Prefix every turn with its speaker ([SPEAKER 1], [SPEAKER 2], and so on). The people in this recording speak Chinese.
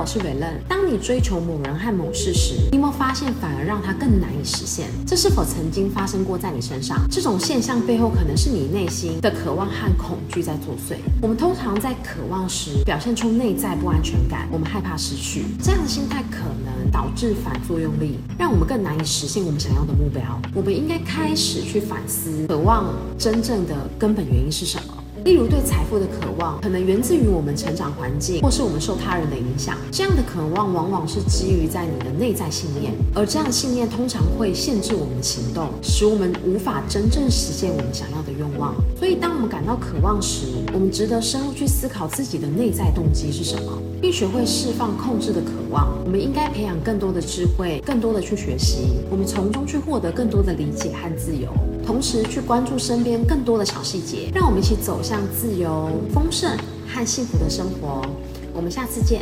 [SPEAKER 1] 我是伟任。当你追求某人和某事时，你有没有发现反而让它更难以实现？这是否曾经发生过在你身上？这种现象背后可能是你内心的渴望和恐惧在作祟。我们通常在渴望时表现出内在不安全感，我们害怕失去。这样的心态可能导致反作用力，让我们更难以实现我们想要的目标。我们应该开始去反思，渴望真正的根本原因是什么？例如，对财富的渴望，可能源自于我们成长环境，或是我们受他人的影响。这样的渴望，往往是基于在你的内在信念，而这样的信念通常会限制我们的行动，使我们无法真正实现我们想要的愿望。所以，当我们感到渴望时，我们值得深入去思考自己的内在动机是什么，并学会释放控制的渴望。我们应该培养更多的智慧，更多的去学习，我们从中去获得更多的理解和自由。同时去关注身边更多的小细节，让我们一起走向向自由、丰盛和幸福的生活。我们下次见。